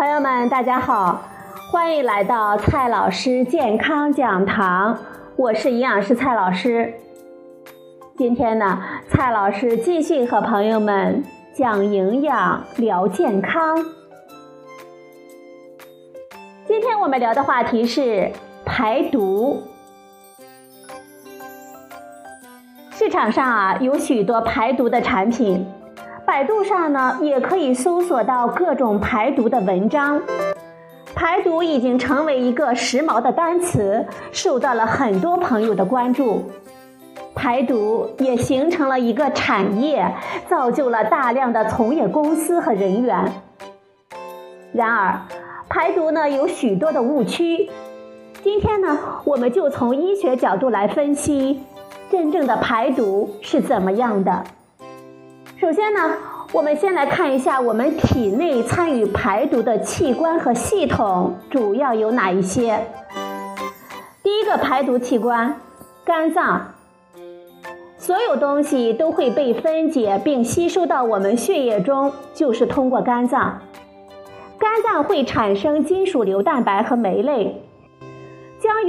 朋友们，大家好，欢迎来到蔡老师健康讲堂，我是营养师蔡老师。今天呢，蔡老师继续和朋友们讲营养、聊健康。今天我们聊的话题是排毒。市场上啊有许多排毒的产品，百度上呢也可以搜索到各种排毒的文章。排毒已经成为一个时髦的单词，受到了很多朋友的关注。排毒也形成了一个产业，造就了大量的从业公司和人员。然而，排毒呢有许多的误区。今天呢，我们就从医学角度来分析。真正的排毒是怎么样的？首先呢，我们先来看一下我们体内参与排毒的器官和系统主要有哪一些。第一个排毒器官，肝脏。所有东西都会被分解并吸收到我们血液中，就是通过肝脏。肝脏会产生金属硫蛋白和酶类。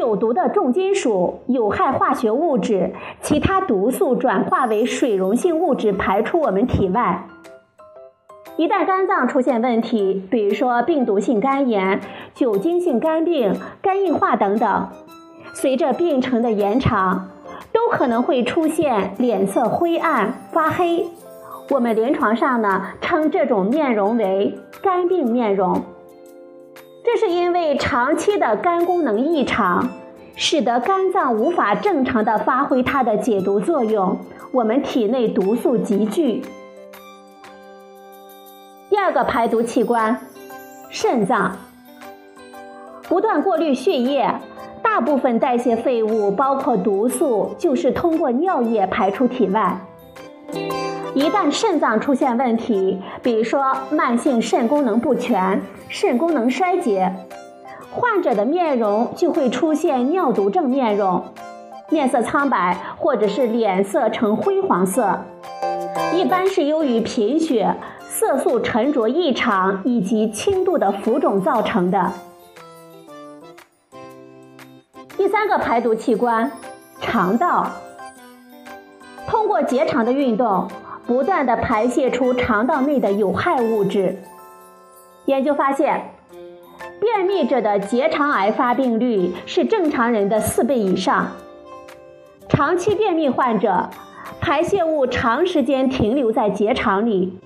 有毒的重金属、有害化学物质、其他毒素转化为水溶性物质排出我们体外。一旦肝脏出现问题，比如说病毒性肝炎、酒精性肝病、肝硬化等等，随着病程的延长，都可能会出现脸色灰暗、发黑。我们临床上呢称这种面容为肝病面容。这是因为长期的肝功能异常，使得肝脏无法正常的发挥它的解毒作用，我们体内毒素集聚。第二个排毒器官，肾脏，不断过滤血液，大部分代谢废物，包括毒素，就是通过尿液排出体外。一旦肾脏出现问题，比如说慢性肾功能不全、肾功能衰竭，患者的面容就会出现尿毒症面容，面色苍白或者是脸色呈灰黄色，一般是由于贫血、色素沉着异常以及轻度的浮肿造成的。第三个排毒器官，肠道，过结肠的运动。不断的排泄出肠道内的有害物质。研究发现，便秘者的结肠癌发病率是正常人的四倍以上。长期便秘患者，排泄物长时间停留在结肠里，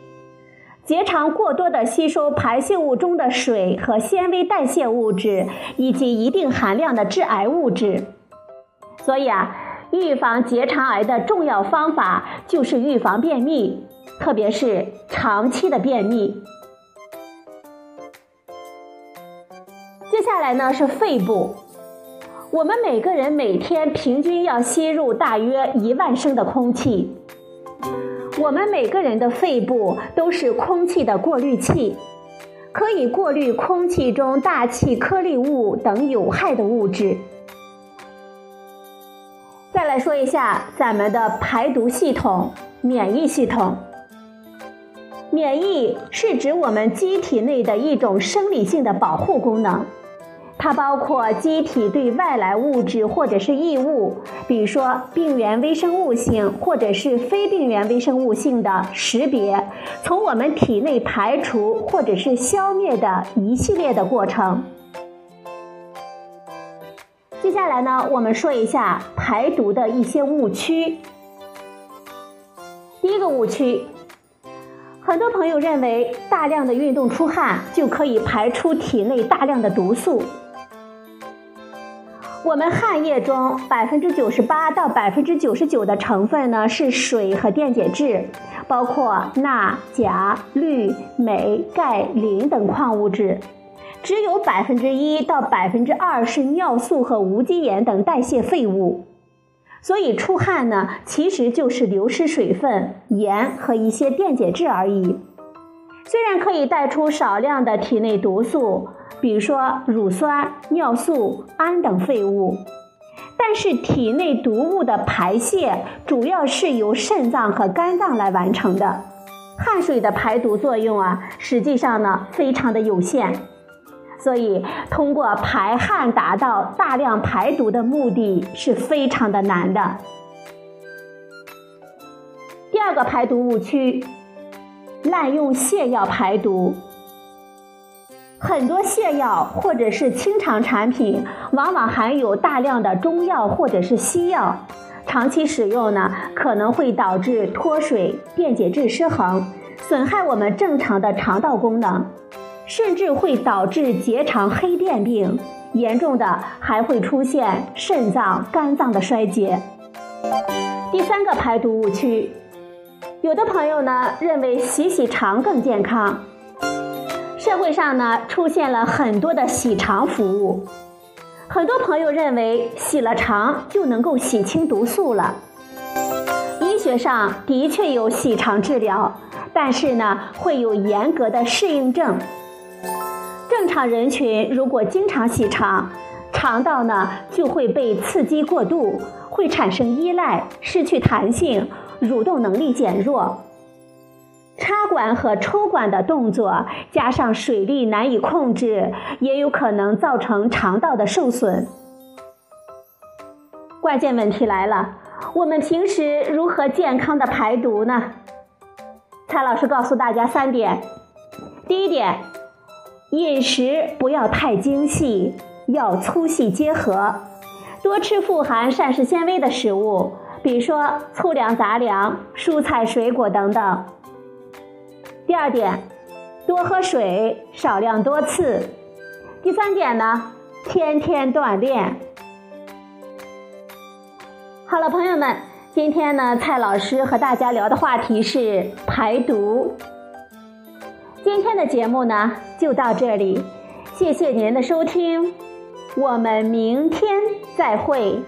结肠过多的吸收排泄物中的水和纤维代谢物质，以及一定含量的致癌物质。所以啊。预防结肠癌的重要方法就是预防便秘，特别是长期的便秘。接下来呢是肺部，我们每个人每天平均要吸入大约一万升的空气。我们每个人的肺部都是空气的过滤器，可以过滤空气中大气颗粒物等有害的物质。再说一下咱们的排毒系统——免疫系统。免疫是指我们机体内的一种生理性的保护功能，它包括机体对外来物质或者是异物，比如说病原微生物性或者是非病原微生物性的识别，从我们体内排除或者是消灭的一系列的过程。接下来呢，我们说一下排毒的一些误区。第一个误区，很多朋友认为大量的运动出汗就可以排出体内大量的毒素。我们汗液中百分之九十八到百分之九十九的成分呢是水和电解质，包括钠、钾、氯、镁、钙、磷等矿物质。只有百分之一到百分之二是尿素和无机盐等代谢废物，所以出汗呢，其实就是流失水分、盐和一些电解质而已。虽然可以带出少量的体内毒素，比如说乳酸、尿素、氨等废物，但是体内毒物的排泄主要是由肾脏和肝脏来完成的。汗水的排毒作用啊，实际上呢，非常的有限。所以通过排汗达到大量排毒的目的是非常的难的。第二个排毒误区，滥用泻药排毒。很多泻药或者是清肠产品，往往含有大量的中药或者是西药，长期使用呢，可能会导致脱水、电解质失衡，损害我们正常的肠道功能，甚至会导致结肠黑便病，严重的还会出现肾脏、肝脏的衰竭。第三个排毒误区，有的朋友呢认为洗洗肠更健康。社会上呢出现了很多的洗肠服务，很多朋友认为洗了肠就能够洗清毒素了。医学上的确有洗肠治疗，但是呢会有严格的适应症。正常人群如果经常洗肠，肠道呢就会被刺激过度，会产生依赖，失去弹性，蠕动能力减弱。插管和抽管的动作，加上水力难以控制，也有可能造成肠道的受损。关键问题来了，我们平时如何健康的排毒呢？蔡老师告诉大家三点：第一点，饮食不要太精细，要粗细结合，多吃富含膳食纤维的食物，比如说粗粮、杂粮、蔬菜、水果等等。第二点，多喝水，少量多次。第三点呢，天天锻炼。好了，朋友们，今天呢，蔡老师和大家聊的话题是排毒。今天的节目呢，就到这里，谢谢您的收听，我们明天再会。